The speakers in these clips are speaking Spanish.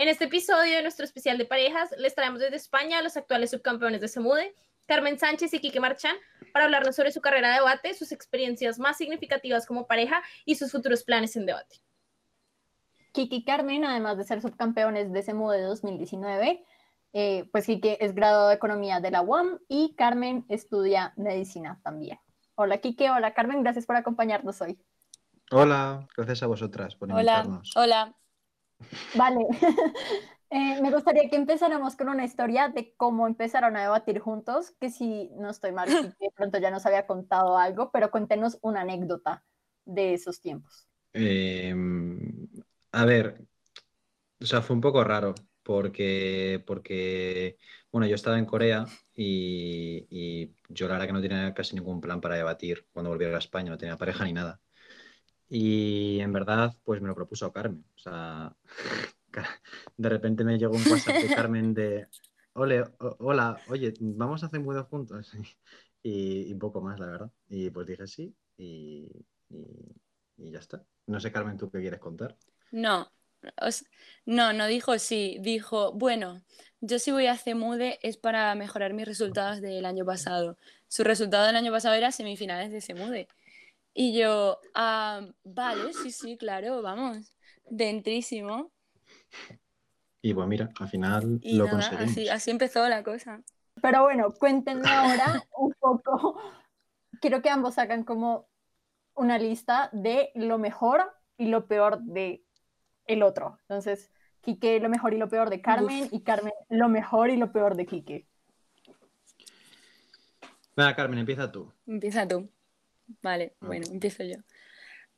En este episodio de nuestro especial de parejas, les traemos desde España a los actuales subcampeones de Semude, Carmen Sánchez y Quique Marchán, para hablarnos sobre su carrera de debate, sus experiencias más significativas como pareja y sus futuros planes en debate. Kiki y Carmen, además de ser subcampeones de Semude 2019, eh, pues Kike es graduado de Economía de la UAM y Carmen estudia Medicina también. Hola Kike, hola Carmen, gracias por acompañarnos hoy. Hola, gracias a vosotras por invitarnos. Hola, Vale, eh, me gustaría que empezáramos con una historia de cómo empezaron a debatir juntos, que si no estoy mal, de pronto ya nos había contado algo, pero cuéntenos una anécdota de esos tiempos. Em, a ver, o sea, fue un poco raro porque, porque bueno, yo estaba en Corea y, y yo la verdad que no tenía casi ningún plan para debatir cuando volviera a España, no tenía pareja ni nada. Y en verdad, pues me lo propuso Carmen. O sea, de repente me llegó un WhatsApp de Carmen de, Ole, hola, oye, vamos a hacer mudo juntos. Y, un poco más, la verdad. Y pues dije sí y, y, ya está. No sé, Carmen, ¿tú qué quieres contar? No, no, no dijo sí, dijo, bueno, yo si voy a CEMUDE es para mejorar mis resultados del año pasado. Su resultado del año pasado era semifinales de CEMUDE. Y yo, ah, vale, sí, sí, claro, vamos, dentrísimo. Y pues mira, al final lo conseguimos. Así, así empezó la cosa. Pero bueno, cuéntenme ahora un poco. Quiero que ambos hagan como una lista de lo mejor y lo peor de el otro. Entonces, Quique, lo mejor y lo peor de Carmen, y Carmen, lo mejor y lo peor de Quique. Venga, Carmen, empieza tú. Empieza tú. Vale, ah. bueno, empiezo yo.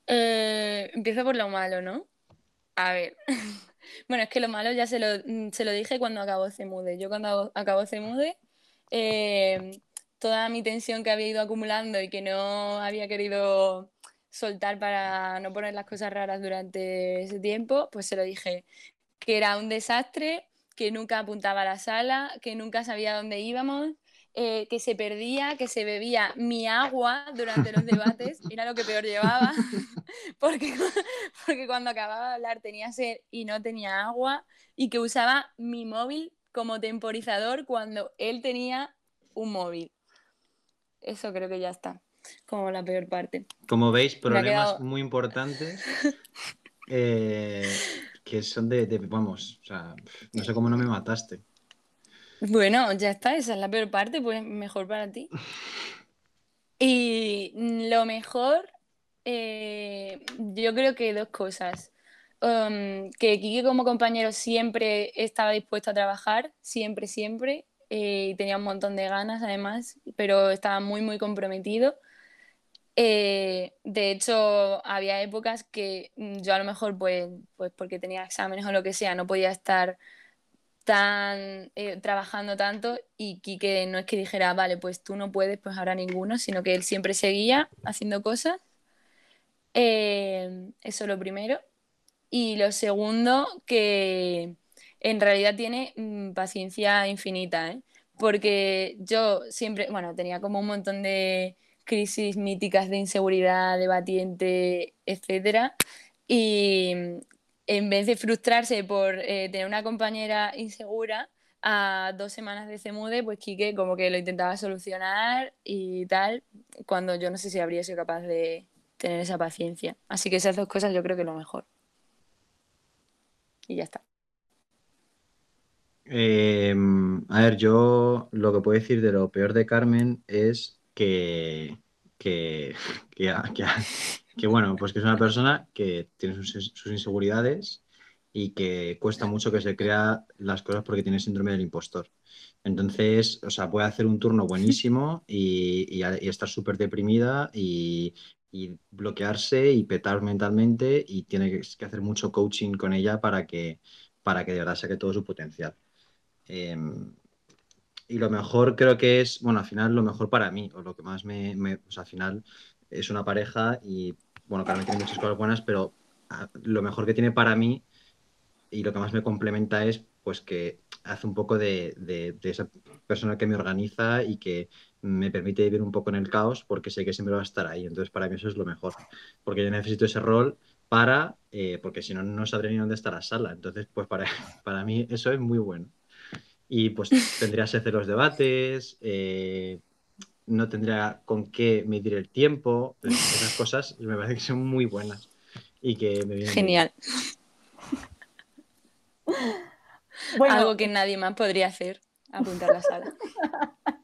Eh, empiezo por lo malo, ¿no? A ver. bueno, es que lo malo ya se lo, mm, se lo dije cuando acabó Cemude. Yo cuando acabó Cemude, eh, toda mi tensión que había ido acumulando y que no había querido soltar para no poner las cosas raras durante ese tiempo, pues se lo dije que era un desastre, que nunca apuntaba a la sala, que nunca sabía dónde íbamos, eh, que se perdía, que se bebía mi agua durante los debates, era lo que peor llevaba, porque, porque cuando acababa de hablar tenía sed y no tenía agua, y que usaba mi móvil como temporizador cuando él tenía un móvil. Eso creo que ya está, como la peor parte. Como veis, problemas muy importantes. Eh, que son de, de, vamos, o sea, no sé cómo no me mataste. Bueno, ya está, esa es la peor parte, pues mejor para ti. Y lo mejor, eh, yo creo que dos cosas. Um, que Kiki como compañero siempre estaba dispuesto a trabajar, siempre, siempre, eh, y tenía un montón de ganas además, pero estaba muy, muy comprometido. Eh, de hecho, había épocas que yo a lo mejor, pues, pues porque tenía exámenes o lo que sea, no podía estar tan eh, trabajando tanto y que no es que dijera, vale, pues tú no puedes, pues ahora ninguno, sino que él siempre seguía haciendo cosas. Eh, eso lo primero. Y lo segundo, que en realidad tiene mm, paciencia infinita, ¿eh? porque yo siempre, bueno, tenía como un montón de crisis míticas de inseguridad, debatiente, etcétera. Y, en vez de frustrarse por eh, tener una compañera insegura, a dos semanas de CEMUDE, pues Quique como que lo intentaba solucionar y tal, cuando yo no sé si habría sido capaz de tener esa paciencia. Así que esas dos cosas yo creo que lo mejor. Y ya está. Em, a ver, yo lo que puedo decir de lo peor de Carmen es que, que, que, que, que bueno, pues que es una persona que tiene sus, inseguridades y que cuesta mucho que se crea las cosas porque tiene síndrome del impostor. Entonces, o sea, puede hacer un turno buenísimo y, estar súper deprimida y, bloquearse y petar mentalmente y tiene que hacer mucho coaching con ella para que, para que de verdad saque todo su potencial. Em, y lo mejor creo que es, bueno, al final lo mejor para mí, o lo que más me, me o sea, al final es una pareja y, bueno, Carmen tiene muchas cosas buenas, pero ah, lo mejor que tiene para mí y lo que más me complementa es, pues, que hace un poco de, de, esa persona que me organiza y que me permite vivir un poco en el caos porque sé que siempre va a estar ahí. Entonces, para mí eso es lo mejor, porque yo necesito ese rol para, eh, porque si no, no sabré ni dónde está la sala. Entonces, pues para, para mí eso es muy bueno. Y pues tendría que hacer los debates, eh, no tendría con qué medir el tiempo, esas cosas me parece que son muy buenas y que me vienen Genial. Bueno, Algo que nadie más podría hacer, apuntar la sala.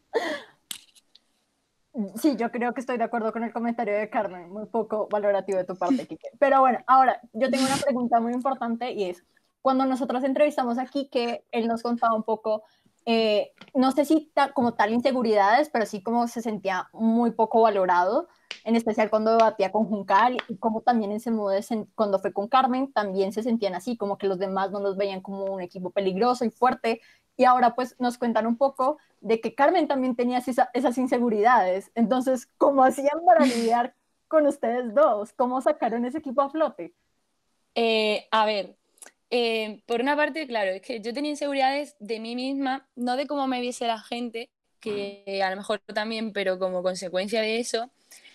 Sí, yo creo que estoy de acuerdo con el comentario de Carmen, muy poco valorativo de tu parte, Kike. Pero bueno, ahora yo tengo una pregunta muy importante y es, cuando nosotros entrevistamos a Kike, él nos contaba un poco, eh, no sé si como tal inseguridades, pero sí como se sentía muy poco valorado, en especial cuando debatía con Juncal y como también en Semude, se- cuando fue con Carmen, también se sentían así, como que los demás no los veían como un equipo peligroso y fuerte. Y ahora pues nos cuentan un poco de que Carmen también tenía esa- esas inseguridades. Entonces, ¿cómo hacían para lidiar con ustedes dos? ¿Cómo sacaron ese equipo a flote? Eh, a ver, eh, por una parte, claro, es que yo tenía inseguridades de mí misma, no de cómo me viese la gente, que a lo mejor también, pero como consecuencia de eso,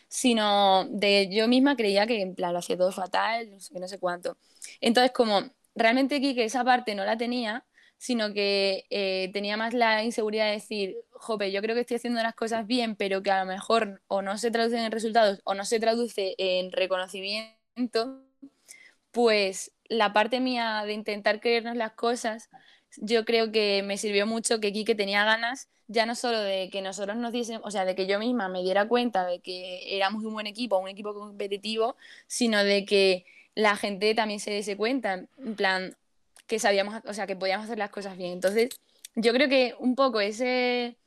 sino de yo misma creía que en plan lo hacía todo fatal, no sé no sé cuánto. Entonces, como realmente aquí que esa parte no la tenía, sino que eh, tenía más la inseguridad de decir, jope, yo creo que estoy haciendo las cosas bien, pero que a lo mejor o no se traducen en resultados o no se traduce en reconocimiento, pues la parte mía de intentar creernos las cosas, yo creo que me sirvió mucho que Quique tenía ganas ya no solo de que nosotros nos diésemos, o sea, de que yo misma me diera cuenta de que éramos un buen equipo, un equipo competitivo, sino de que la gente también se diese cuenta, en plan, que sabíamos, o sea, que podíamos hacer las cosas bien. Entonces, yo creo que un poco ese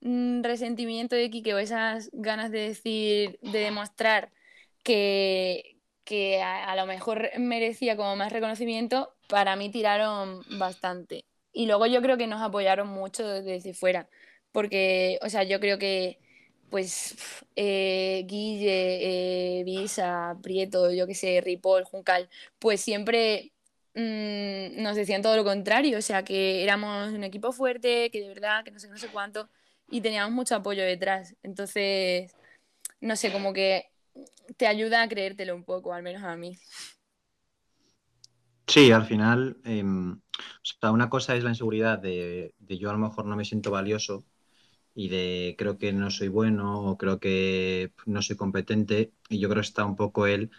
mm, resentimiento de Quique o esas ganas de decir, de demostrar que, que a, lo mejor merecía como más reconocimiento, para mí tiraron bastante. Y luego yo creo que nos apoyaron mucho desde fuera, porque, o sea, yo creo que, pues, eh, Guille, eh, Visa, Prieto, yo qué sé, Ripoll, Juncal, pues siempre mm, nos decían todo lo contrario, o sea, que éramos un equipo fuerte, que de verdad, que no sé, no sé cuánto, y teníamos mucho apoyo detrás. Entonces, no sé, como que te ayuda a creértelo un poco, al menos a mí. Sí, al final, em, o sea, una cosa es la inseguridad de, de yo a lo mejor no me siento valioso y de creo que no soy bueno o creo que no soy competente y yo creo que está un poco el,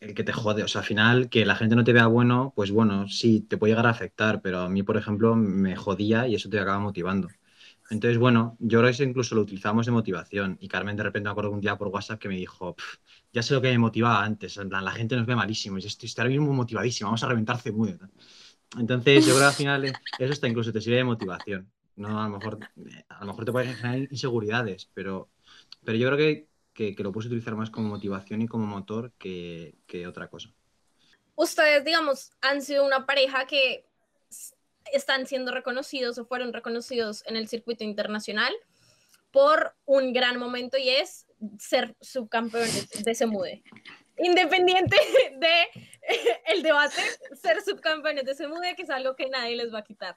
el que te jode. O sea, al final, que la gente no te vea bueno, pues bueno, sí, te puede llegar a afectar, pero a mí, por ejemplo, me jodía y eso te acaba motivando. Entonces, bueno, yo creo que incluso lo utilizamos de motivación y Carmen de repente me acuerdo un día por WhatsApp que me dijo, "Pf, ya sé lo que me motivaba antes, en plan, la gente nos ve malísimos, y estoy, estoy ahora mismo motivadísimo, vamos a reventar Cemude. Entonces, yo creo que al final eso está incluso te sirve de motivación. No, a lo mejor, eh, a lo mejor te puede generar inseguridades, pero, pero yo creo que, que, que lo puedes utilizar más como motivación y como motor que, que otra cosa. Ustedes, digamos, han sido una pareja que están siendo reconocidos o fueron reconocidos en el circuito internacional por un gran momento y es ser subcampeones de Semude. Independiente de el debate, ser subcampeones de Semude, que es algo que nadie les va a quitar.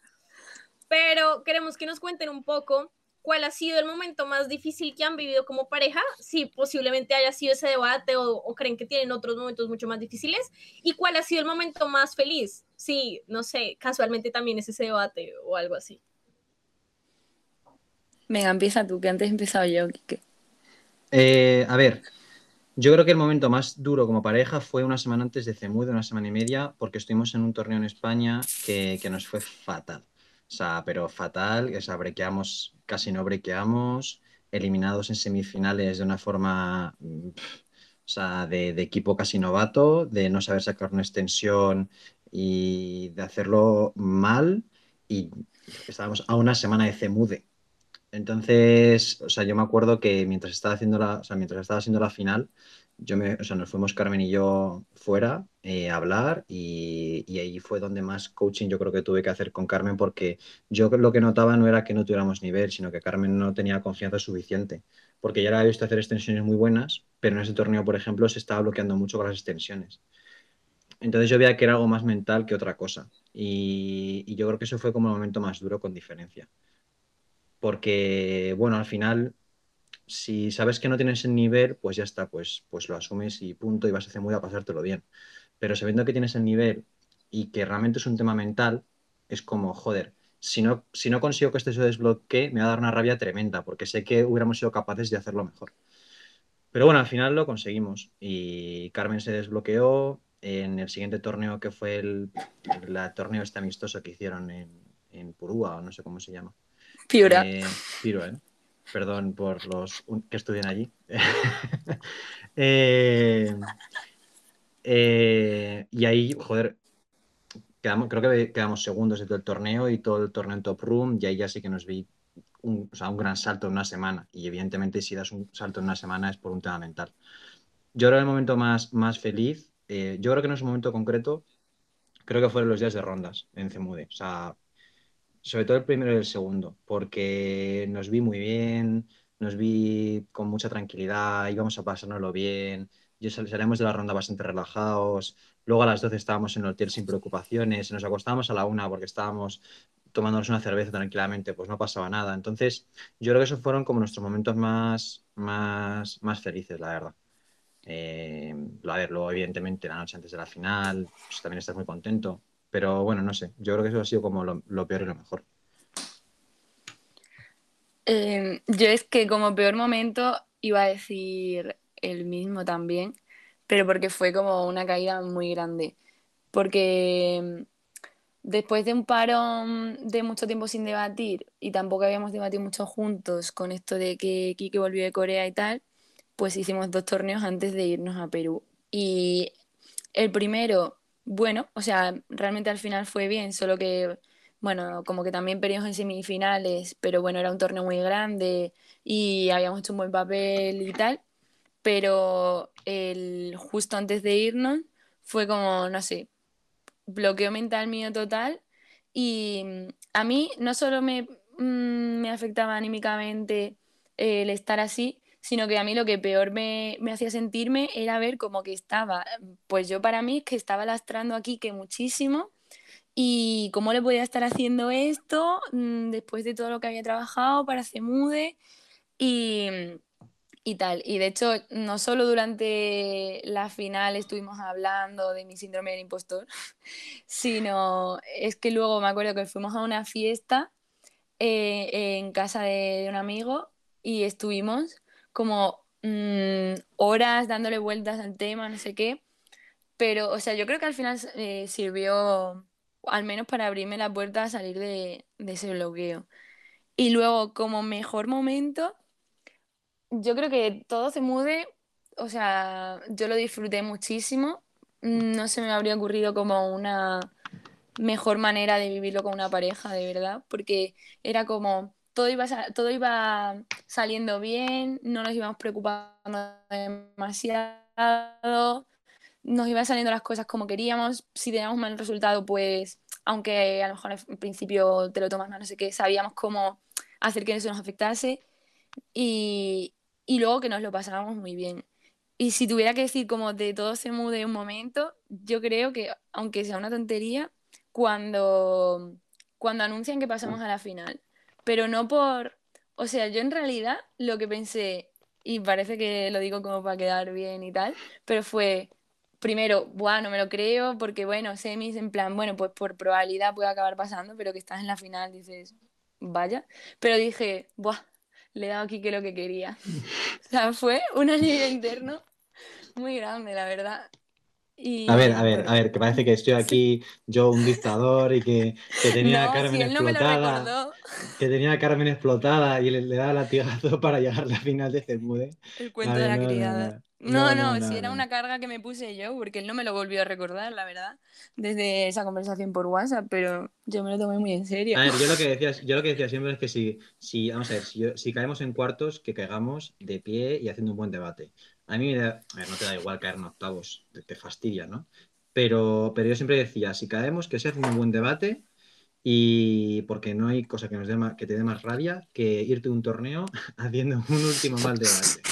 Pero queremos que nos cuenten un poco cuál ha sido el momento más difícil que han vivido como pareja, si posiblemente haya sido ese debate o, o creen que tienen otros momentos mucho más difíciles, y cuál ha sido el momento más feliz, si, no sé, casualmente también es ese debate o algo así. Venga, empieza tú, que antes he empezado yo, Quique. Eh, a ver, yo creo que el momento más duro como pareja fue una semana antes de Cemude, una semana y media, porque estuvimos en un torneo en España que, que nos fue fatal. O sea, pero fatal, o sea, brequeamos, casi no brequeamos, eliminados en semifinales de una forma, mm, o sea, de, de equipo casi novato, de no saber sacar una extensión y de hacerlo mal. Y estábamos a una semana de Cemude. Entonces, o sea, yo me acuerdo que mientras estaba haciendo la, o sea, mientras estaba haciendo la final, yo me, o sea, nos fuimos Carmen y yo fuera eh, a hablar y, y ahí fue donde más coaching yo creo que tuve que hacer con Carmen porque yo lo que notaba no era que no tuviéramos nivel, sino que Carmen no tenía confianza suficiente, porque ya la había visto hacer extensiones muy buenas, pero en ese torneo, por ejemplo, se estaba bloqueando mucho con las extensiones. Entonces yo veía que era algo más mental que otra cosa. Y, yo creo que eso fue como el momento más duro con diferencia. Porque, bueno, al final, si sabes que no tienes el nivel, pues ya está, pues, pues lo asumes y punto, y vas a hacer muy a pasártelo bien. Pero sabiendo que tienes el nivel y que realmente es un tema mental, es como, joder, si no, si no consigo que esto se desbloquee, me va a dar una rabia tremenda, porque sé que hubiéramos sido capaces de hacerlo mejor. Pero bueno, al final lo conseguimos y Carmen se desbloqueó en el siguiente torneo que fue el, el torneo este amistoso que hicieron en, en Purúa, o no sé cómo se llama. Piura. Eh, Piura, ¿eh? Perdón por los que estudian allí. Eh, eh, y ahí, joder, quedamos, creo que quedamos segundos de todo el torneo y todo el torneo en top room y ahí ya sí que nos vi un, o sea, un gran salto en una semana y evidentemente si das un salto en una semana es por un tema mental. Yo creo que el momento más, más feliz, eh, yo creo que no es un momento concreto, creo que fueron los días de rondas en Cemude. O sea, sobre todo el primero y el segundo, porque nos vi muy bien, nos vi con mucha tranquilidad, íbamos a pasárnoslo bien, yo sal- de la ronda bastante relajados, luego a las 12 estábamos en el hotel sin preocupaciones, nos acostábamos a la una porque estábamos tomándonos una cerveza tranquilamente, pues no pasaba nada. Entonces, yo creo que esos fueron como nuestros momentos más, más, más felices, la verdad. Eh, a ver, luego evidentemente la noche antes de la final, pues también estás muy contento. Pero bueno, no sé, yo creo que eso ha sido como lo, lo peor y lo mejor. Eh, yo es que como peor momento iba a decir el mismo también, pero porque fue como una caída muy grande. Porque mm, después de un parón de mucho tiempo sin debatir, y tampoco habíamos debatido mucho juntos con esto de que Kike volvió de Corea y tal, pues hicimos dos torneos antes de irnos a Perú. Y el primero, bueno, o sea, realmente al final fue bien, solo que, bueno, como que también perdimos en semifinales, pero bueno, era un torneo muy grande y habíamos hecho un buen papel y tal, pero el, justo antes de irnos fue como, no sé, bloqueo mental mío total y mm, a mí no solo me, mm, me afectaba anímicamente el estar así, sino que a mí lo que peor me, me hacía sentirme era ver como que estaba, pues yo para mí que estaba lastrando aquí que muchísimo y cómo le podía estar haciendo esto mm, después de todo lo que había trabajado para Cemude y, y tal. Y de hecho, no solo durante la final estuvimos hablando de mi síndrome del impostor, sino es que luego me acuerdo que fuimos a una fiesta eh, en casa de un amigo y estuvimos como mm, horas dándole vueltas al tema, no sé qué. Pero, o sea, yo creo que al final eh, sirvió al menos para abrirme la puerta a salir de, de ese bloqueo. Y luego, como mejor momento, yo creo que todo se mude, o sea, yo lo disfruté muchísimo. No se me habría ocurrido como una mejor manera de vivirlo con una pareja, de verdad, porque era como todo iba, todo iba saliendo bien, no nos íbamos preocupando demasiado, nos iban saliendo las cosas como queríamos, si teníamos mal resultado, pues aunque a lo mejor al principio te lo tomas mal, no sé qué, sabíamos cómo hacer que eso nos afectase y, y luego que nos lo pasábamos muy bien. Y si tuviera que decir como de todo se mude un momento, yo creo que, aunque sea una tontería, cuando, cuando anuncian que pasamos a la final, pero no por, o sea, yo en realidad lo que pensé, y parece que lo digo como para quedar bien y tal, pero fue, primero, buah, no me lo creo, porque bueno, semis en plan, bueno, pues por probabilidad puede acabar pasando, pero que estás en la final dices, vaya, pero dije, buah, le he dado aquí que lo que quería. O sea, fue un alivio interno muy grande, la verdad. Y... A ver, a ver, a ver, que parece que estoy aquí yo un dictador y que, que tenía a Carmen si no explotada. que tenía a Carmen explotada y le, le daba latigazo para llegar a la final de Cemude. El cuento de la no, criada. no. No, si era una carga que me puse yo, porque él no me lo volvió a recordar, la verdad, desde esa conversación por WhatsApp, pero yo me lo tomé muy en serio. A ver, yo lo que decía, yo lo que decía siempre es que si, si vamos a ver, si caemos en cuartos, que caigamos de pie y haciendo un buen debate. A mí me da, no te da igual caer en octavos, te, te fastidia, ¿no? Pero, pero yo siempre decía, si caemos, que se hace un buen debate y porque no hay cosa que, nos dé más- que te dé más rabia que irte a un torneo haciendo un último mal debate.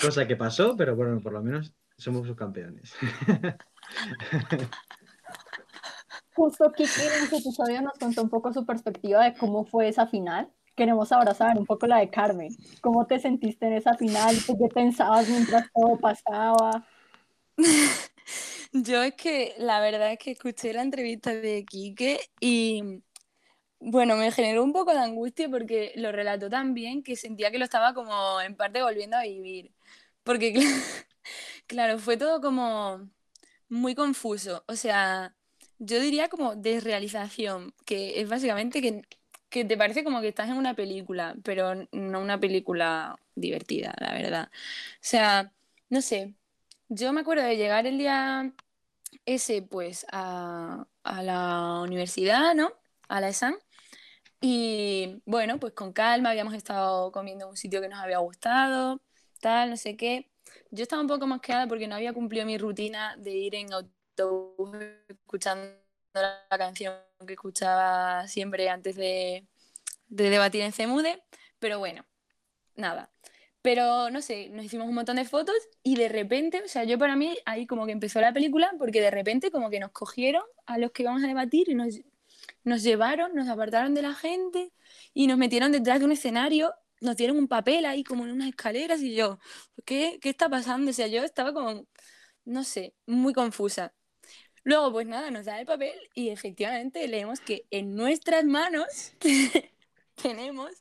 Cosa que pasó, pero bueno, por lo menos somos subcampeones. Justo Kiki en ese episodio nos contó un poco su perspectiva de cómo fue esa final. Queremos ahora saber un poco la de Carmen. ¿Cómo te sentiste en esa final? ¿Tú ¿Qué pensabas mientras todo pasaba? Yo es que la verdad es que escuché la entrevista de Quique y bueno, me generó un poco de angustia porque lo relató tan bien que sentía que lo estaba como en parte volviendo a vivir. Porque cl- claro, fue todo como muy confuso. O sea, yo diría como desrealización, que es básicamente que, que te parece como que estás en una película, pero no una película divertida, la verdad. O sea, no sé. Yo me acuerdo de llegar el día ese, pues, a, a la universidad, ¿no? A la ESAN. Y bueno, pues con calma, habíamos estado comiendo en un sitio que nos había gustado, tal, no sé qué. Yo estaba un poco mosqueada porque no había cumplido mi rutina de ir en autobús escuchando la canción que escuchaba siempre antes de, de debatir en CEMUDE, pero bueno, nada. Pero no sé, nos hicimos un montón de fotos y de repente, o sea, yo para mí ahí como que empezó la película porque de repente como que nos cogieron a los que íbamos a debatir y nos, nos llevaron, nos apartaron de la gente y nos metieron detrás de un escenario, nos dieron un papel ahí como en unas escaleras y yo, ¿qué, qué está pasando? O sea, yo estaba como, no sé, muy confusa. Luego, pues nada, nos da el papel y efectivamente leemos que en nuestras manos tenemos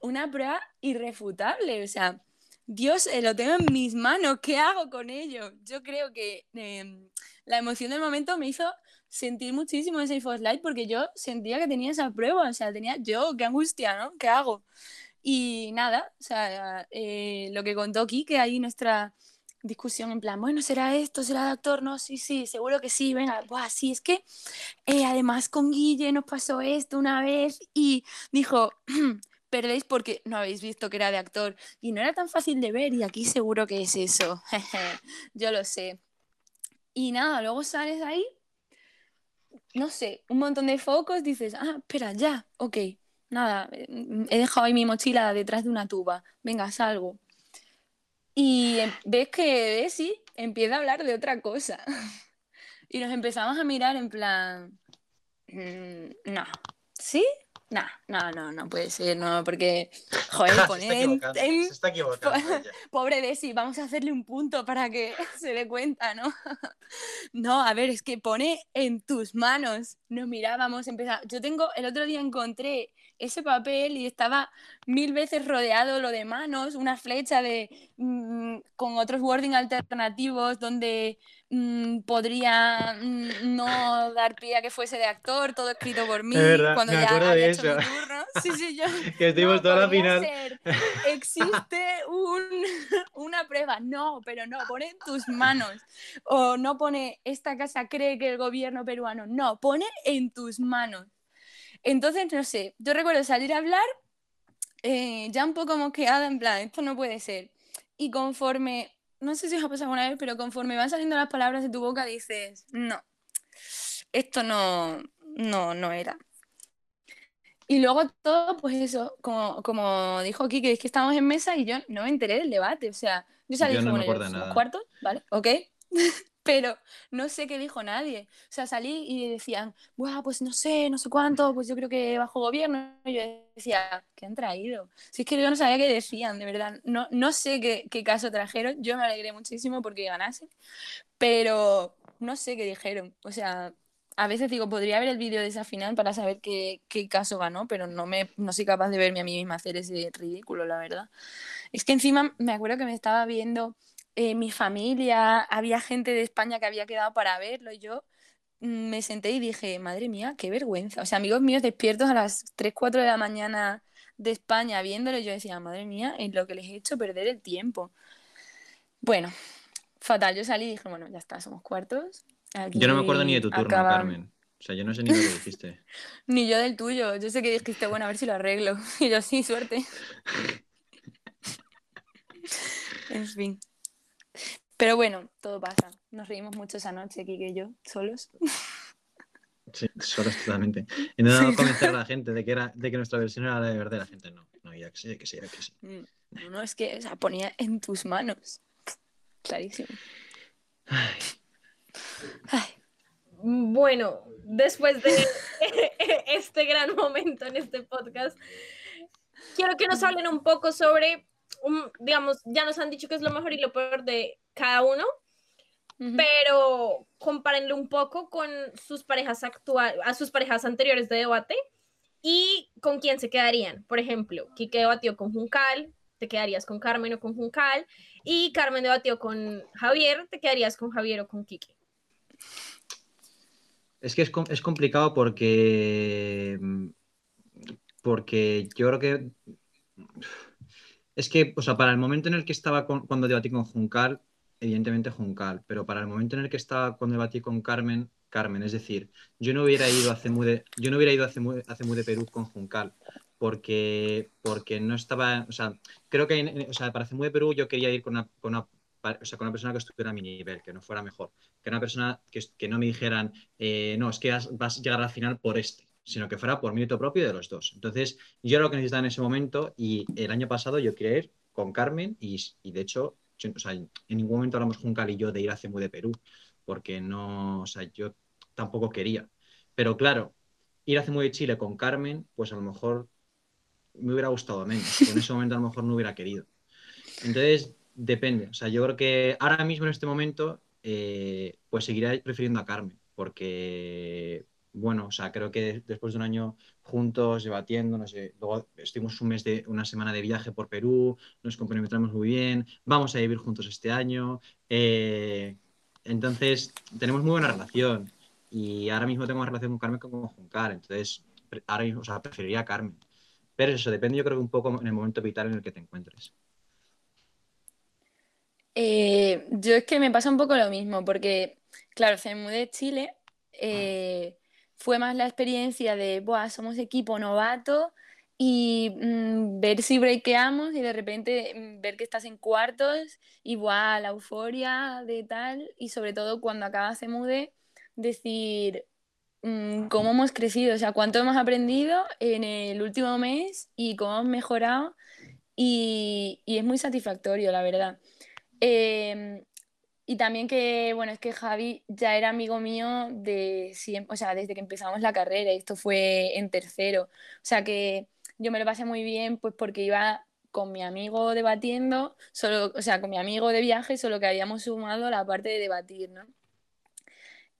una prueba irrefutable. O sea, Dios, eh, lo tengo en mis manos, ¿qué hago con ello? Yo creo que eh, la emoción del momento me hizo sentir muchísimo ese Light porque yo sentía que tenía esa prueba, o sea, tenía yo, qué angustia, ¿no? ¿Qué hago? Y nada, o sea, eh, lo que contó Kike ahí nuestra discusión en plan, bueno, ¿será esto? ¿Será de actor? No, sí, sí, seguro que sí, venga, Buah, sí, es que eh, además con Guille nos pasó esto una vez y dijo, perdéis porque no habéis visto que era de actor y no era tan fácil de ver y aquí seguro que es eso, yo lo sé. Y nada, luego sales ahí, no sé, un montón de focos, dices, ah, espera, ya, ok, nada, he dejado ahí mi mochila detrás de una tuba, venga, salgo. Y em, ves que Desi empieza a hablar de otra cosa. Y nos empezamos a mirar en plan, mm, no, ¿sí? No, no, no, no puede ser, no, porque, joder, se está poner en, equivocando, en- se está equivocando ella. Pobre Desi, vamos a hacerle un punto para que se dé cuenta, ¿no? No, a ver, es que pone en tus manos. Nos mirábamos, empezamos. Yo tengo, el otro día encontré ese papel y estaba mil veces rodeado lo de manos, una flecha de mm, con otros wording alternativos donde mm, podría mm, no dar pie a que fuese de actor, todo escrito por mí, verdad, cuando ya de había hecho eso. mi turno. Sí, sí, yo. Que estuvimos No, toda la final. ser, existe un, una prueba. No, pero no, pone en tus manos. O no pone, esta casa cree que el gobierno peruano. No, pone en tus manos. Entonces, no sé, yo recuerdo salir a hablar eh, ya un poco mosqueada, en plan, esto no puede ser. Y conforme, no sé si os ha pasado alguna vez, pero conforme van saliendo las palabras de tu boca, dices, no, esto no, no, no era. Y luego todo, pues eso, como, como dijo Kike, es que estábamos en mesa y yo no me enteré del debate. O sea, yo salí Yo no me bueno, acuerdo somos nada. cuartos, ¿vale? ¿Ok? Pero no sé qué dijo nadie. O sea, salí y decían, Buah, pues no sé, no sé cuánto, pues yo creo que bajo gobierno. Y yo decía, ¿qué han traído? Si es que yo no sabía qué decían, de verdad. No, no sé qué, qué caso trajeron. Yo me alegré muchísimo porque ganasen, pero no sé qué dijeron. O sea, a veces digo, podría ver el vídeo de esa final para saber qué, qué caso ganó, pero no, me, no soy capaz de verme a mí misma hacer ese ridículo, la verdad. Es que encima me acuerdo que me estaba viendo eh, mi familia, había gente de España que había quedado para verlo y yo mm, me senté y dije, madre mía, qué vergüenza. O sea, amigos míos despiertos a las 3, 4 de la mañana de España viéndolo, yo decía, madre mía, es lo que les he hecho perder el tiempo. Bueno, fatal, yo salí y dije, bueno, ya está, somos cuartos. Yo no me acuerdo ni de tu turno, Carmen. O sea, yo no sé ni lo que dijiste. Ni yo del tuyo. Yo sé que dijiste, bueno, a ver si lo arreglo. Y yo, sí, suerte. En fin. Pero bueno, todo pasa. Nos reímos mucho esa noche, Kike y yo, solos. Sí, solos totalmente. Intentando convencer a la gente de que, era, de que nuestra versión era la de verdad. La gente no. No, ya que sí, ya que sí, ya que sí. Mm, No, no, es que, o sea, ponía en tus manos. Clarísimo. Ay, Ay, Bueno, después de este gran momento en este podcast, quiero que nos hablen un poco sobre, un- digamos, ya nos han dicho qué es lo mejor y lo peor de cada uno, pero compárenlo un poco con sus parejas actuales, a sus parejas anteriores de debate y con quién se quedarían. Por ejemplo, Kike debatió con Juncal, te quedarías con Carmen o con Juncal, y Carmen debatió con Javier, te quedarías con Javier o con Kike. Es que es complicado porque. mm, Porque yo creo que. Es que, o sea, para el momento en el que estaba con- cuando debatí con Juncal, evidentemente Juncal, pero para el momento en el que estaba cuando debatí con Carmen, Carmen, es decir, yo no hubiera ido a CEMU de, yo no hubiera ido a CEMU, a CEMU de Perú con Juncal, porque, porque no estaba, o sea, creo que, o sea, para CEMU de Perú yo quería ir con una, con una, o sea, con una persona que estuviera a mi nivel, que no fuera mejor, que una persona que, que no me dijeran, eh, no, es que vas, a llegar a la final por este, sino que fuera por mérito propio de los dos. Entonces, yo era lo que necesitaba en ese momento y el año pasado yo quería ir con Carmen y, y de hecho, o sea, en ningún momento hablamos Juncal y yo de ir a CEMU de Perú, porque no, o sea, yo tampoco quería. Pero claro, ir a CEMU de Chile con Carmen, pues a lo mejor me hubiera gustado menos, en ese momento a lo mejor no hubiera querido. Entonces, depende. O sea, yo creo que ahora mismo en este momento, eh, pues seguiré prefiriendo a Carmen, porque, bueno, o sea, creo que después de un año juntos, debatiendo, no sé, luego estuvimos un mes de, una semana de viaje por Perú, nos compenetramos muy bien, vamos a vivir juntos este año, eh, entonces tenemos muy buena relación y ahora mismo tengo más relación con Carmen que con Juncar, entonces ahora mismo, o sea, preferiría a Carmen. Pero eso depende, yo creo que un poco en el momento vital en el que te encuentres. Eh, yo es que me pasa un poco lo mismo, porque, claro, se mudé de Chile, eh, fue más la experiencia de, Buah, somos equipo novato y mm, ver si breakeamos y de repente mm, ver que estás en cuartos y, buah, la euforia de tal, y sobre todo cuando acaba se mude, decir mm, cómo hemos crecido, o sea, cuánto hemos aprendido en el último mes y cómo hemos mejorado y, y es muy satisfactorio, la verdad. Eh, y también que, bueno, es que Javi ya era amigo mío de siempre, o sea, desde que empezamos la carrera, esto fue en tercero. O sea que yo me lo pasé muy bien, pues porque iba con mi amigo debatiendo, solo, o sea, con mi amigo de viaje, solo que habíamos sumado la parte de debatir, ¿no?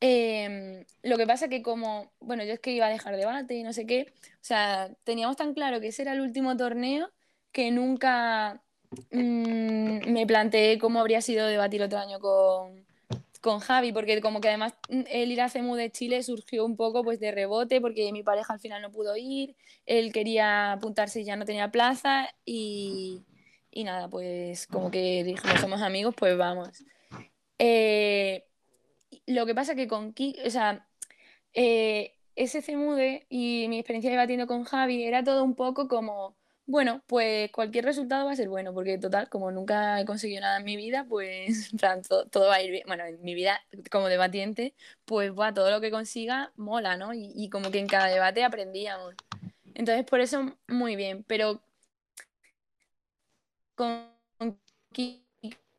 Eh, lo que pasa que como, bueno, yo es que iba a dejar debate y no sé qué, o sea, teníamos tan claro que ese era el último torneo que nunca mm, me planteé cómo habría sido debatir otro año con, con Javi, porque como que además mm, el ir a CEMU de Chile surgió un poco pues de rebote, porque mi pareja al final no pudo ir, él quería apuntarse y ya no tenía plaza y, y nada, pues como que dijimos somos amigos, pues vamos. Eh, lo que pasa que con Ki, o sea, eh, ese CEMUDE y mi experiencia debatiendo con Javi era todo un poco como, bueno, pues cualquier resultado va a ser bueno, porque total, como nunca he conseguido nada en mi vida, pues en plan, to- todo, va a ir bien. Bueno, en mi vida como debatiente, pues buah, todo lo que consiga mola, ¿no? Y, como que en cada debate aprendíamos. Entonces, por eso, muy bien, pero con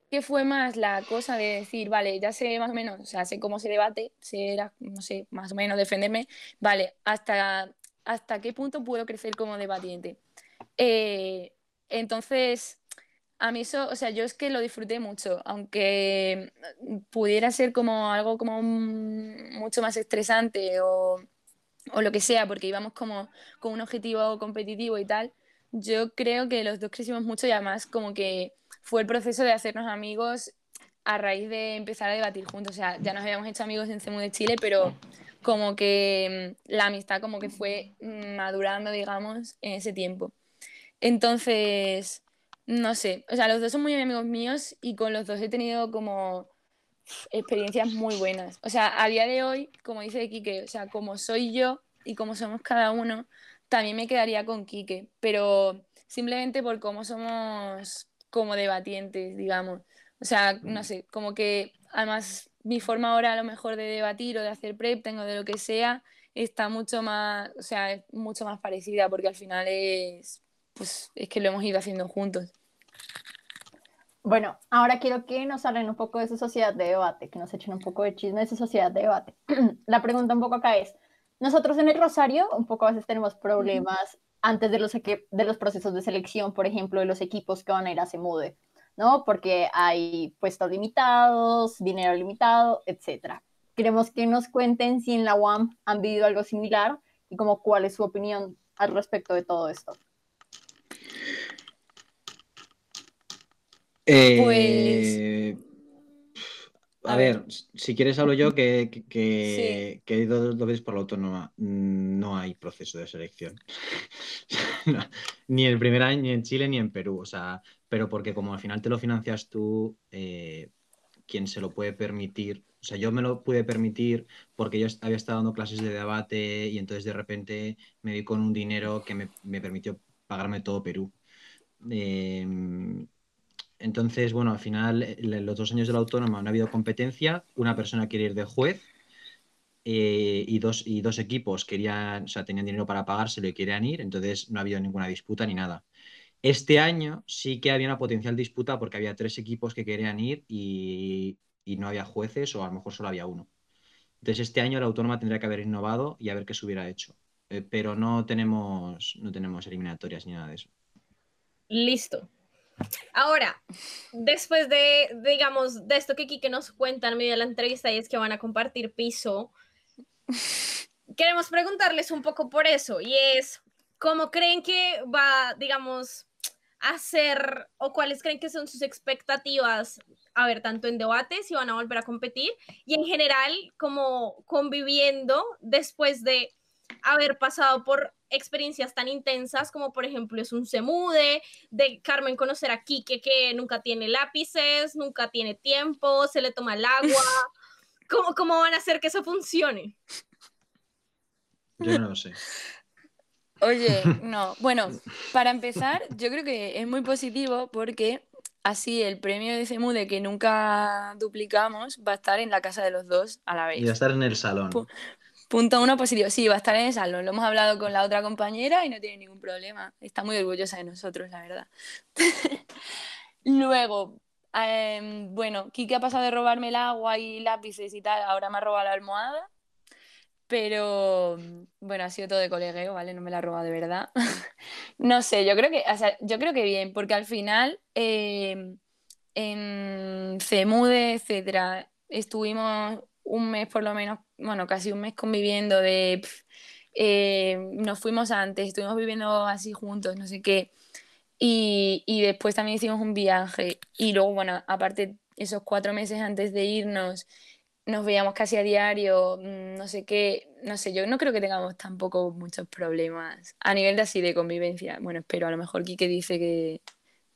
que fue más la cosa de decir, vale, ya sé más o menos, o sea, sé cómo se debate, sé, no sé, más o menos defenderme, vale, hasta, hasta qué punto puedo crecer como debatiente. Eh, entonces, a mí eso, o sea, yo es que lo disfruté mucho, aunque pudiera ser como algo como mucho más estresante o, o lo que sea, porque íbamos como con un objetivo competitivo y tal, yo creo que los dos crecimos mucho y además como que fue el proceso de hacernos amigos a raíz de empezar a debatir juntos. O sea, ya nos habíamos hecho amigos en CEMU de Chile, pero como que la amistad como que fue madurando, digamos, en ese tiempo. Entonces, no sé, o sea, los dos son muy amigos míos y con los dos he tenido como experiencias muy buenas. O sea, a día de hoy, como dice Quique, o sea, como soy yo y como somos cada uno, también me quedaría con Quique, pero simplemente por cómo somos como debatientes, digamos. O sea, no Mm. sé, como que además mi forma ahora a lo mejor de debatir o de hacer prep, tengo de lo que sea, está mucho más, o sea, es mucho más parecida porque al final es, pues, es que lo hemos ido haciendo juntos. Bueno, ahora quiero que nos hablen un poco de su sociedad de debate, que nos echen un poco de chisme de su sociedad de debate. La pregunta un poco acá es, nosotros en el Rosario un poco a veces tenemos problemas antes de los, de los procesos de selección, por ejemplo, de los equipos que van a ir a Semude, ¿no? Porque hay puestos limitados, dinero limitado, etcétera. Queremos que nos cuenten si en la UAM han vivido algo similar y como cuál es su opinión al respecto de todo esto. Eh, a a ver, si quieres hablo yo que, que, que- Sí. que he ido dos veces por la autónoma. No hay proceso de selección. No, ni el primer año, ni en Chile, ni en Perú. O sea, pero porque como al final te lo financias tú, eh, quien se lo puede permitir. O sea, yo me lo pude permitir porque yo había estado dando clases de debate y entonces de repente me vi con un dinero que me, me permitió pagarme todo Perú. Em, entonces, bueno, al final, eh, los dos años de la autónoma no ha habido competencia, una persona quiere ir de juez eh, y, dos, y dos equipos querían, o sea, tenían dinero para pagárselo y querían ir, entonces no ha habido ninguna disputa ni nada. Este año sí que había una potencial disputa porque había tres equipos que querían ir y, no había jueces o a lo mejor solo había uno. Entonces este año la autónoma tendría que haber innovado y a ver qué se hubiera hecho. Eh, pero no tenemos, no tenemos eliminatorias ni nada de eso. Listo. Ahora, después de, digamos, de esto que Kike nos cuenta en medio de la entrevista y es que van a compartir piso, queremos preguntarles un poco por eso y es, ¿cómo creen que va, digamos, a ser o cuáles creen que son sus expectativas, a ver, tanto en debate, si van a volver a competir y en general, como conviviendo después de haber pasado por experiencias tan intensas como por ejemplo es un semude, de Carmen conocer a Quique que nunca tiene lápices, nunca tiene tiempo, se le toma el agua. ¿Cómo, cómo van a hacer que eso funcione? Yo no lo sé. Oye, no. Bueno, para empezar, yo creo que es muy positivo porque así el premio de CEMUDE que nunca duplicamos va a estar en la casa de los dos a la vez. Y va a estar en el salón. Pu- Punto uno positivo. Sí, va a estar en el salón. Lo hemos hablado con la otra compañera y no tiene ningún problema. Está muy orgullosa de nosotros, la verdad. Luego, em, bueno, Kike ha pasado de robarme el agua y lápices y tal, ahora me ha robado la almohada. Pero bueno, ha sido todo de colegueo, ¿vale? No me la ha robado de verdad. No sé, yo creo que, o sea, yo creo que bien, porque al final em, en CEMUDE, etcétera, estuvimos un mes por lo menos, bueno, casi un mes conviviendo de pf, eh, nos fuimos antes, estuvimos viviendo así juntos, no sé qué. Y, y después también hicimos un viaje. Y luego, bueno, aparte, esos cuatro meses antes de irnos, nos veíamos casi a diario, mm, no sé qué, no sé, yo no creo que tengamos tampoco muchos problemas a nivel de así de convivencia. Bueno, espero, a lo mejor Quique dice que,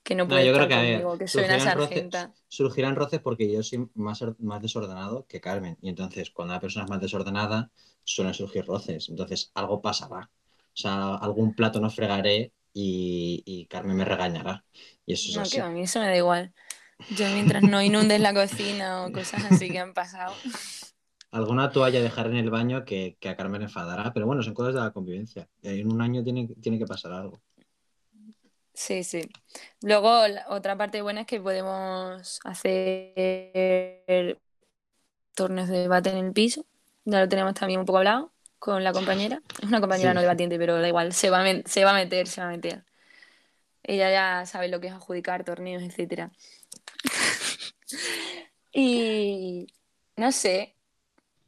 que no No, puede yo creo que ver, conmigo, que soy una surgirán roces, sargenta. surgirán roces porque yo soy más, más desordenado que Carmen. Y entonces, cuando una persona es más desordenada, suelen surgir roces. Entonces, algo pasará. O sea, algún plato no fregaré y, y Carmen me regañará. Y eso es No, así. que a mí eso me da igual. Yo mientras no inundes la cocina o cosas así que han pasado. Alguna toalla dejar en el baño que, que a Carmen enfadará, pero bueno, son cosas de la convivencia. En un año tiene, tiene que pasar algo. Sí, sí. Luego, la otra parte buena es que podemos hacer torneos de debate en el piso. Ya lo tenemos también un poco hablado con la compañera. Es una compañera Sí. no debatiente, pero da igual, se va a, se va a meter, se va a meter. Ella ya sabe lo que es adjudicar torneos, etcétera. Y no sé,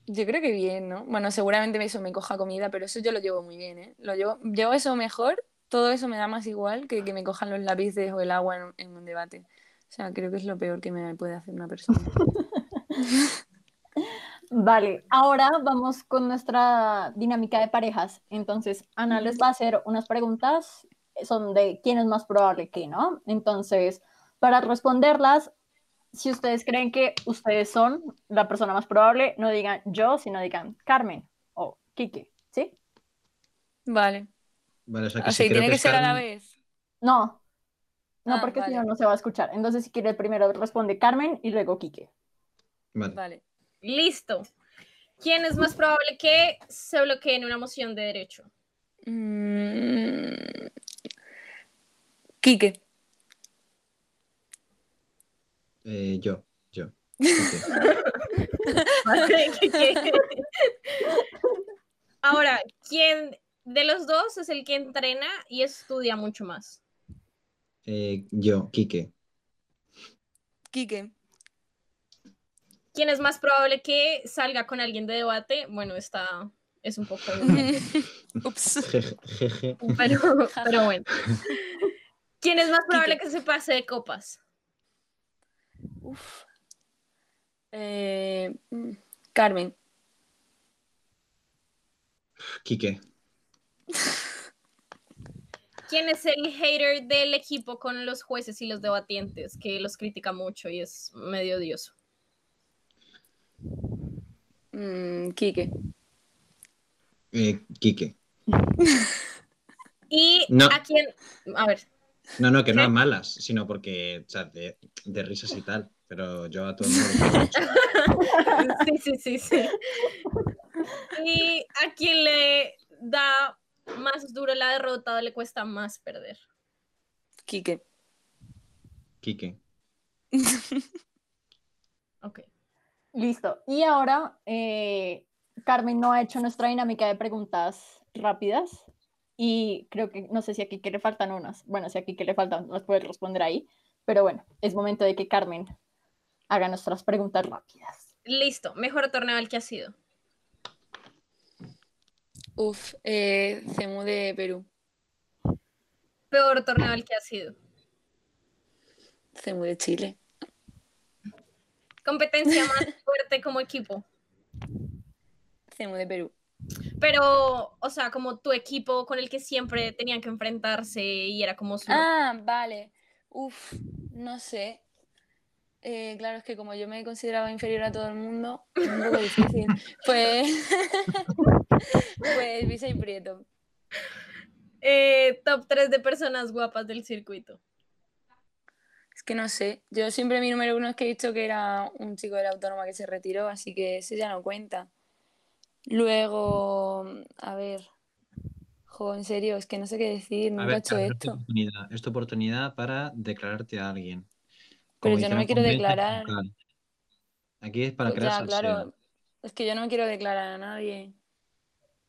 yo creo que bien, ¿no? Bueno, seguramente eso me coja comida, pero eso yo lo llevo muy bien, ¿eh? Lo llevo, llevo eso mejor, todo eso me da más igual que que me cojan los lápices o el agua en, un- en un debate. O sea, creo que es lo peor que me puede hacer una persona. Vale, ahora vamos con nuestra dinámica de parejas. Entonces, Ana les va a hacer unas preguntas, son de quién es más probable que, ¿no? Entonces, para responderlas, si ustedes creen que ustedes son la persona más probable, no digan yo, sino digan Carmen o Kike, ¿sí? Vale. Vale, o sea que Así si creo tiene que, ser a la vez. No, no, Ah, porque si vale. no, no se va a escuchar. Entonces, si quiere, primero responde Carmen y luego Kike. Vale. Vale. Listo. ¿Quién es más probable que se bloquee en una moción de derecho? Mm, Quique. Eh, yo, yo. Ahora, ¿quién de los dos es el que entrena y estudia mucho más? Eh, yo, Quique. Quique. ¿Quién es más probable que salga con alguien de debate? Bueno, está es un poco Ups. Pero, pero bueno. ¿Quién es más probable que se pase de copas? Uf. Eh, mm, Carmen. Quique. ¿Quién es el hater del equipo con los jueces y los debatientes que los critica mucho y es medio odioso? Mm, Quique. Eh, Quique. Y No. a quién, a ver, No, no, que no a malas, sino porque, o sea, de, de risas y tal. Pero yo a todo el mundo. sí, sí, sí, sí. ¿Y a quién le da más duro la derrota o le cuesta más perder? Quique. Quique. Ok. Listo. Y ahora, eh, Carmen no ha hecho nuestra dinámica de preguntas rápidas. Y creo que, no sé si aquí que le faltan unas. Bueno, si aquí que le faltan, las puedes responder ahí. Pero bueno, es momento de que Carmen haga nuestras preguntas rápidas. Listo, mejor torneo al que ha sido. Uf. Eh, Cemu de Perú. Peor torneo al que ha sido. Cemu de Chile. Competencia más fuerte como equipo. Cemu de Perú. Pero, o sea, como tu equipo con el que siempre tenían que enfrentarse y era como su... Ah, vale. Uf, no sé. Eh, claro, es que como yo me consideraba inferior a todo el mundo, es un poco difícil. Pues, pues Visa y Prieto. Eh, top 3 de personas guapas del circuito. Es que no sé. Yo siempre mi número uno es que he dicho que era un chico de la autónoma que se retiró, así que ese ya no cuenta. Luego, a ver. Jo, en serio, es que no sé qué decir, A nunca he ver, hecho es tu esto. oportunidad. Es tu oportunidad para declararte a alguien. Pero yo no me quiero declarar. Aquí es para Pues crear ya, salseo. claro. Es que yo no me quiero declarar a nadie.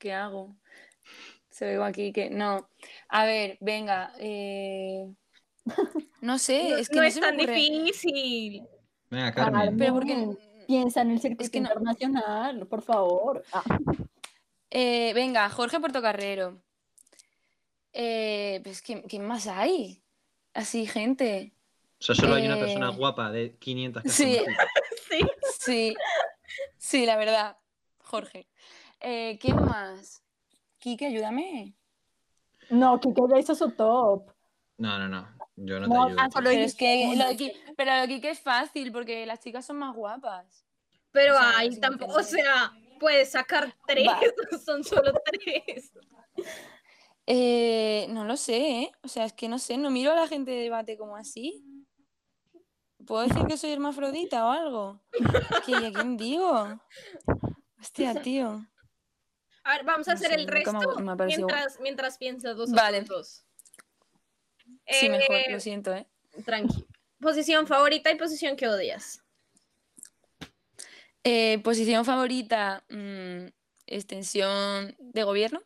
¿Qué hago? Se veo aquí que. No. A ver, venga. eh, No sé, No, es que no no es se me tan ocurre. difícil. Venga, Carmen. Pero porque. Piensa en el circuito que no- internacional, por favor. Ah, Eh, venga, Jorge Portocarrero. Eh, pues, ¿quién, quién más hay? Así, gente. O sea, solo hay una persona eh, guapa de 500 que has sí. conocido. Sí. Sí, sí, la verdad. Jorge. Eh, ¿quién más? Quique, ayúdame. No, Kike ya hizo su top. No, no, no. Yo no, No, te ayudo. ah. Pero es que Una. lo de Qui- pero lo de Quique es fácil porque las chicas son más guapas. Pero O sea, ahí tampoco, o sea, puedes sacar tres, Va. son solo tres. Eh, no lo sé, ¿eh? O sea, es que no sé, no miro a la gente de debate como así. ¿Puedo decir que soy hermafrodita o algo? ¿y a quién digo? Hostia, tío. A ver, vamos a No hacer el resto mientras piensas dos Vale. dos. Sí, mejor, Eh, lo siento, ¿eh? Tranqui. Posición favorita y posición que odias. Eh, posición favorita, mm, extensión de gobierno.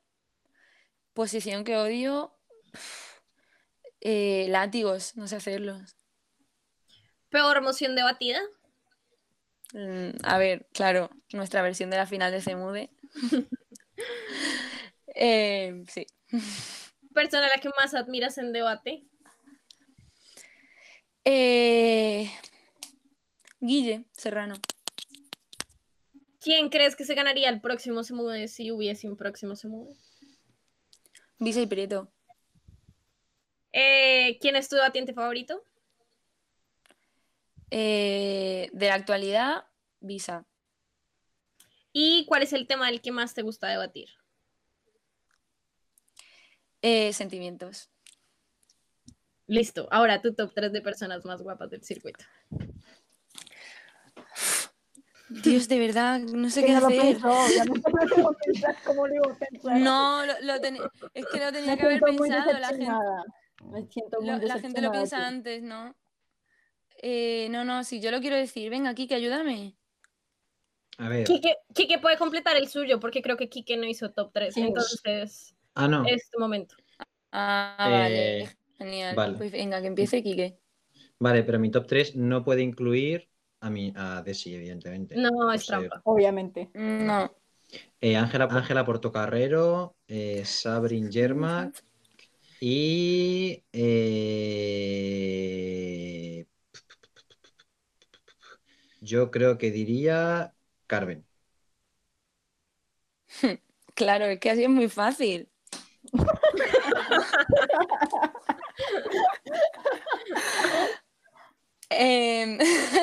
Posición que odio, eh, látigos, no sé hacerlos. Peor moción debatida. Mm, a ver, claro, nuestra versión de la final de Cemude. Eh, sí. Persona a la que más admiras en debate. Eh, Guille Serrano. ¿Quién crees que se ganaría el próximo Semude si hubiese un próximo Semude? Visa y Prieto. Eh, ¿Quién es tu debatiente favorito? Eh, de la actualidad, Visa. ¿Y cuál es el tema del que más te gusta debatir? Eh, sentimientos. Listo, ahora tu top 3 de personas más guapas del circuito. Dios, de verdad, no sé Que qué no lo hacer. pensó, no pensar, ¿cómo lo iba a pensar? No, lo, lo teni- es que lo tenía Me que haber pensado. La gente, decepcionada. Me siento muy lo- la gente lo piensa antes, ¿no? Eh, no, no, si yo lo quiero decir, venga, Kike, ayúdame. A ver. Quique, Quique puede completar el suyo porque creo que Quique no hizo top 3, Sí. entonces Ah, no. es tu momento. Ah, Eh, vale, genial. vale. Pues venga, que empiece Kike. Vale, pero mi top 3 no puede incluir a mi a Desi, evidentemente. No, por es ser- trampa. Obviamente. No. Eh, Ángela Ángela Portocarrero, eh, Sabrin Yermak y eh, yo creo que diría Carmen. Claro, es que así es muy fácil. Em,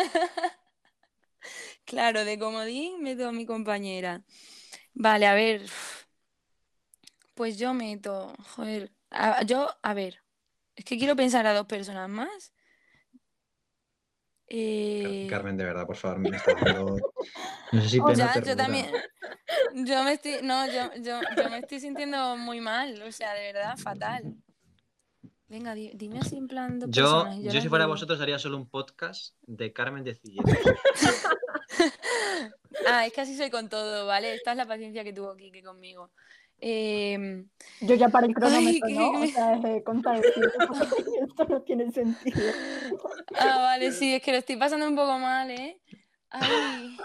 claro, de comodín meto a mi compañera. Vale, a ver. Pues yo meto. Joder. yo, a ver. Es que quiero pensar a dos personas más. Eh, Carmen, de verdad, por favor, me está dando. No sé si O pena o Ya, yo también. Yo me estoy, no, yo, yo, yo me estoy sintiendo muy mal, o sea, de verdad, fatal. Venga, di- dime así en plan dos Yo, personas yo las si fuera digo. vosotros haría solo un podcast de Carmen decidiendo. Ah, es que así soy con todo, ¿vale? Esta es la paciencia que tuvo Kike conmigo. Em, Yo ya para el cronómetro, ¿no? O qué- sea, dejé de contar esto no tiene sentido. ah, vale, sí, es que lo estoy pasando un poco mal, ¿eh? Ay,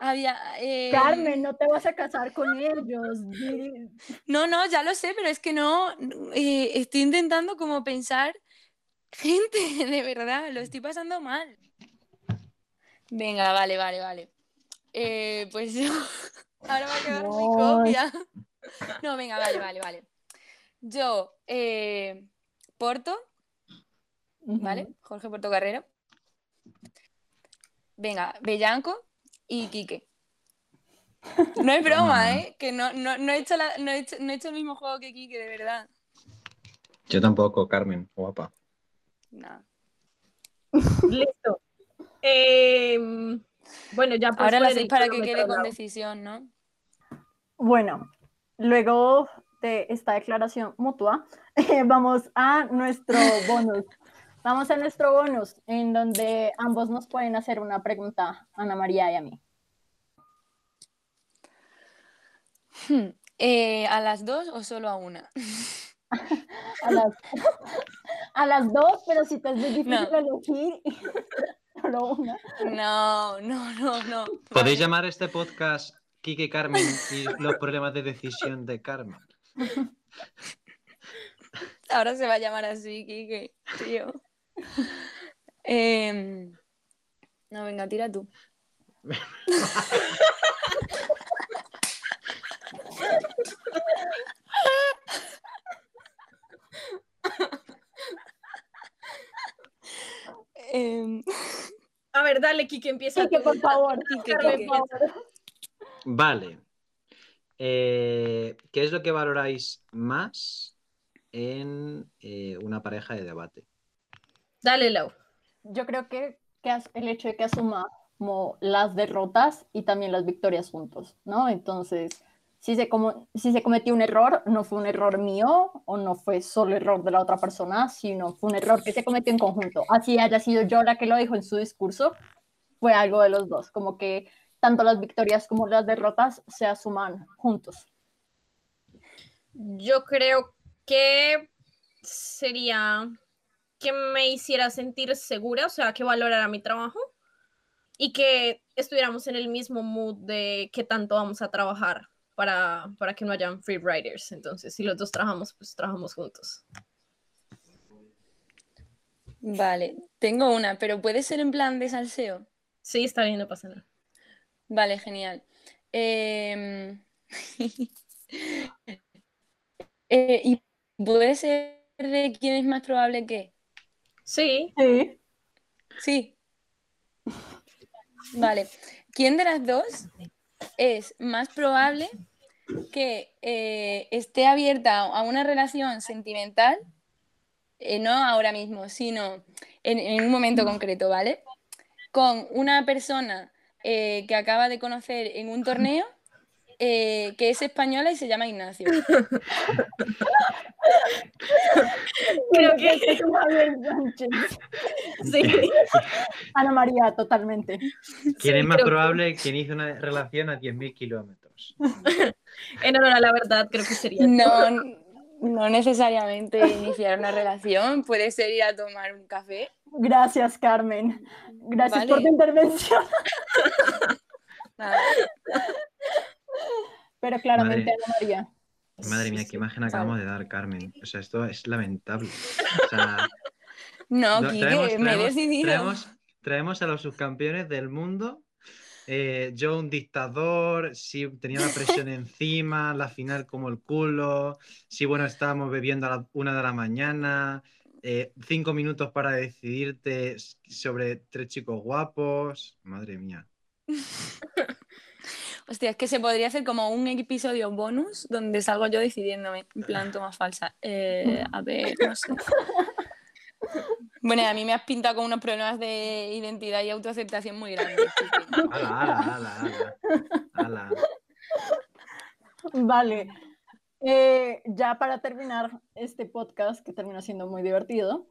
había, em, Carmen, no te vas a casar con ellos. No, no, ya lo sé, pero es que no, eh, estoy intentando como pensar, gente, de verdad, lo estoy pasando mal. Venga, vale, vale, vale. Eh, pues yo, ahora va a quedar muy No. copia. No, venga, vale, vale, vale. Yo, eh, Porto, ¿vale? Jorge Portocarrero. Venga, Bellanco y Quique. No es broma, ¿eh? Que no, no, no, he hecho la- no, he hecho, no he hecho el mismo juego que Quique, de verdad. Yo tampoco, Carmen, guapa. No. Listo. Em, bueno, ya pues Ahora lo hacéis para que quede con decisión, ¿no? Bueno, luego de esta declaración mutua, vamos a nuestro bonus. Vamos a nuestro bonus, en donde ambos nos pueden hacer una pregunta, Ana María y a mí. Hmm, eh, ¿A las dos o solo a una? A las, a las dos, pero si te es difícil No. elegir, solo una. No, no, no, no. ¿Podéis llamar a este podcast Kike Carmen y los problemas de decisión de Carmen? Ahora se va a llamar así, Kike, tío. Em, no, venga, tira tú. Em, A ver, dale, Kike, empieza. Tú. por favor. Quique, Carmen, Quique. por favor. Vale. Eh, ¿qué es lo que valoráis más en eh, una pareja de debate? Dale, Lau. Yo creo que, que el hecho de que asuma como las derrotas y también las victorias juntos, ¿no? Entonces, si se, como, si se cometió un error, no fue un error mío o no fue solo error de la otra persona, sino fue un error que se cometió en conjunto. Así haya sido yo la que lo dijo en su discurso, fue algo de los dos, como que tanto las victorias como las derrotas se asuman juntos. Yo creo que sería que me hiciera sentir segura, o sea, que valorara mi trabajo y que estuviéramos en el mismo mood de qué tanto vamos a trabajar para, para que no hayan free riders. Entonces, si los dos trabajamos, pues trabajamos juntos. Vale, Tengo una, pero puede ser en plan de salseo. Sí, está bien, no pasa nada. Vale, genial. Em, eh, ¿y puede ser de quién es más probable que? Sí, Sí. Sí. Vale. ¿Quién de las dos es más probable que eh, esté abierta a una relación sentimental? Eh, no ahora mismo, sino en, en un momento concreto, ¿vale? Con una persona eh, que acaba de conocer en un torneo eh, que es española y se llama Ignacio. creo que es Javier Sánchez. sí. Ana María, totalmente. ¿Quién Sí, es más probable? ¿Quién hizo una relación a 10.000 kilómetros? En honor a la verdad, creo que sería. No, no necesariamente iniciar una relación, puede ser ir a tomar un café. Gracias, Carmen. Gracias por tu intervención. Nada. Pero claramente, Madre. Ana María. Madre mía, qué imagen acabamos de dar, Carmen. O sea, esto es lamentable. O sea, No, lo- Quique, traemos, me he decidido. traemos- traemos a los subcampeones del mundo. eh, yo un dictador, si tenía la presión encima, la final como el culo, si bueno, estábamos bebiendo a la una de la mañana, eh, cinco minutos para decidirte sobre tres chicos guapos. Madre mía. Hostia, es que se podría hacer como un episodio bonus donde salgo yo decidiéndome, en plan toma falsa. Eh, a ver, no sé. Bueno, a mí me has pintado con unos problemas de identidad y autoaceptación muy grandes. Ala, ala, ala. Ala. Vale. Eh, ya para terminar este podcast, que termina siendo muy divertido,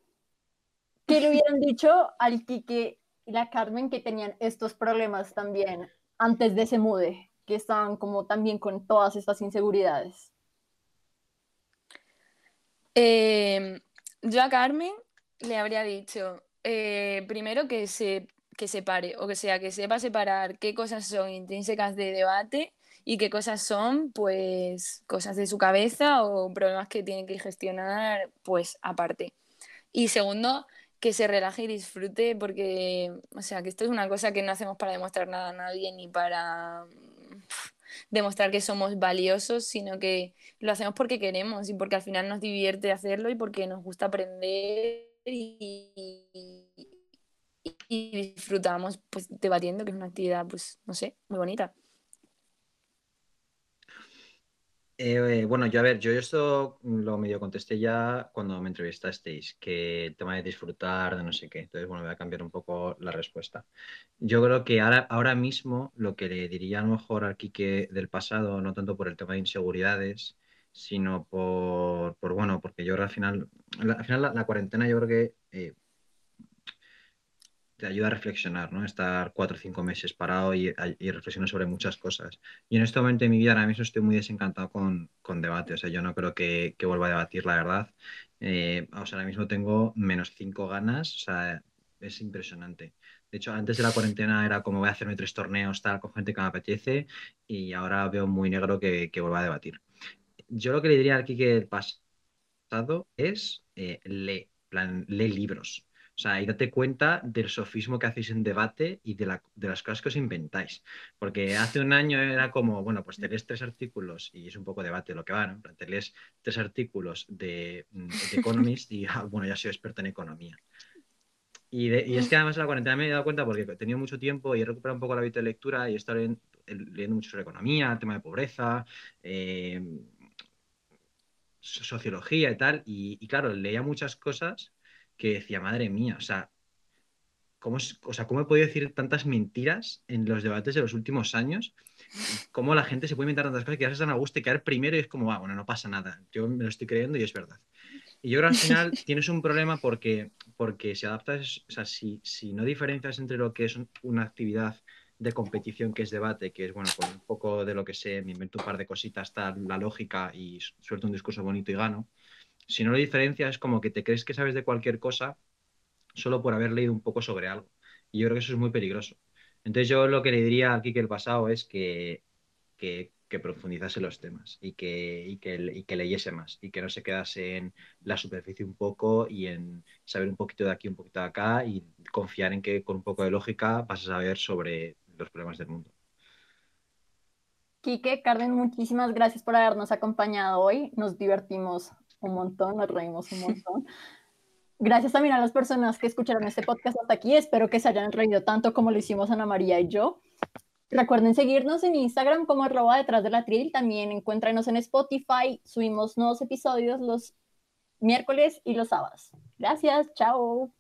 ¿qué le hubieran dicho al Quique y la Carmen que tenían estos problemas también antes de ese mude, que estaban como también con todas estas inseguridades? Eh, yo a Carmen le habría dicho, eh, primero que se que separe, o que sea, que sepa separar qué cosas son intrínsecas de debate y qué cosas son, pues, cosas de su cabeza o problemas que tiene que gestionar, pues, aparte. Y segundo, que se relaje y disfrute, porque, o sea, que esto es una cosa que no hacemos para demostrar nada a nadie ni para mm, demostrar que somos valiosos, sino que lo hacemos porque queremos y porque al final nos divierte hacerlo y porque nos gusta aprender y, y disfrutamos pues debatiendo, que es una actividad, pues, no sé, muy bonita. Eh, bueno, yo a ver, yo esto lo medio contesté ya cuando me entrevistasteis, que el tema de disfrutar, de no sé qué. Entonces, bueno, voy a cambiar un poco la respuesta. Yo creo que ahora, ahora mismo lo que le diría a lo mejor al Quique del pasado, no tanto por el tema de inseguridades, sino por, por bueno, porque yo creo al final, al final la, la cuarentena yo creo que eh, te ayuda a reflexionar, ¿no? Estar cuatro o cinco meses parado y, y reflexionar sobre muchas cosas. Y en este momento de mi vida ahora mismo estoy muy desencantado con, con debate. O sea, yo no creo que, que vuelva a debatir, la verdad. Eh, o sea, ahora mismo tengo menos cinco ganas. O sea, es impresionante. De hecho, antes de la cuarentena era como voy a hacerme tres torneos, tal, con gente que me apetece. Y ahora veo muy negro que, que vuelva a debatir. Yo lo que le diría al Kike del pasado es eh, lee, plan, lee libros. O sea, y date cuenta del sofismo que hacéis en debate y de, la- de las cosas que os inventáis. Porque hace un año era como, bueno, pues te lees tres artículos y es un poco debate lo que va, ¿no? Te lees tres artículos de, mm, de Economist y, ah, bueno, ya soy experto en economía. Y, de- y es que además en la cuarentena me he dado cuenta porque he tenido mucho tiempo y he recuperado un poco el hábito de lectura y he estado leyendo, leyendo mucho sobre economía, tema de pobreza, eh, so- sociología y tal. Y, y claro, leía muchas cosas que decía, madre mía, o sea, ¿cómo, o sea, ¿cómo he podido decir tantas mentiras en los debates de los últimos años? ¿Cómo la gente se puede inventar tantas cosas que ya se están a gusto y quedar primero y es como, ah, bueno, no pasa nada, yo me lo estoy creyendo y es verdad. Y yo creo que al final tienes un problema porque, porque si adaptas, o sea, si, si no diferencias entre lo que es un- una actividad de competición que es debate, que es, bueno, con un poco de lo que sé, me invento un par de cositas, tal, la lógica y suelto un discurso bonito y gano. Si no lo diferencias, es como que te crees que sabes de cualquier cosa solo por haber leído un poco sobre algo. Y yo creo que eso es muy peligroso. Entonces yo lo que le diría al Kike el pasado es que, que que profundizase los temas y que, y que, y que leyese más y que no se quedase en la superficie un poco y en saber un poquito de aquí, un poquito de acá y confiar en que con un poco de lógica vas a saber sobre los problemas del mundo. Quique, Carmen, muchísimas gracias por habernos acompañado hoy. Nos divertimos un montón, nos reímos un montón. Gracias también a las personas que escucharon este podcast hasta aquí. Espero que se hayan reído tanto como lo hicimos Ana María y yo. Recuerden seguirnos en Instagram como arroba detrás de la tril. También encuéntranos en Spotify. Subimos nuevos episodios los miércoles y los sábados. Gracias, chao.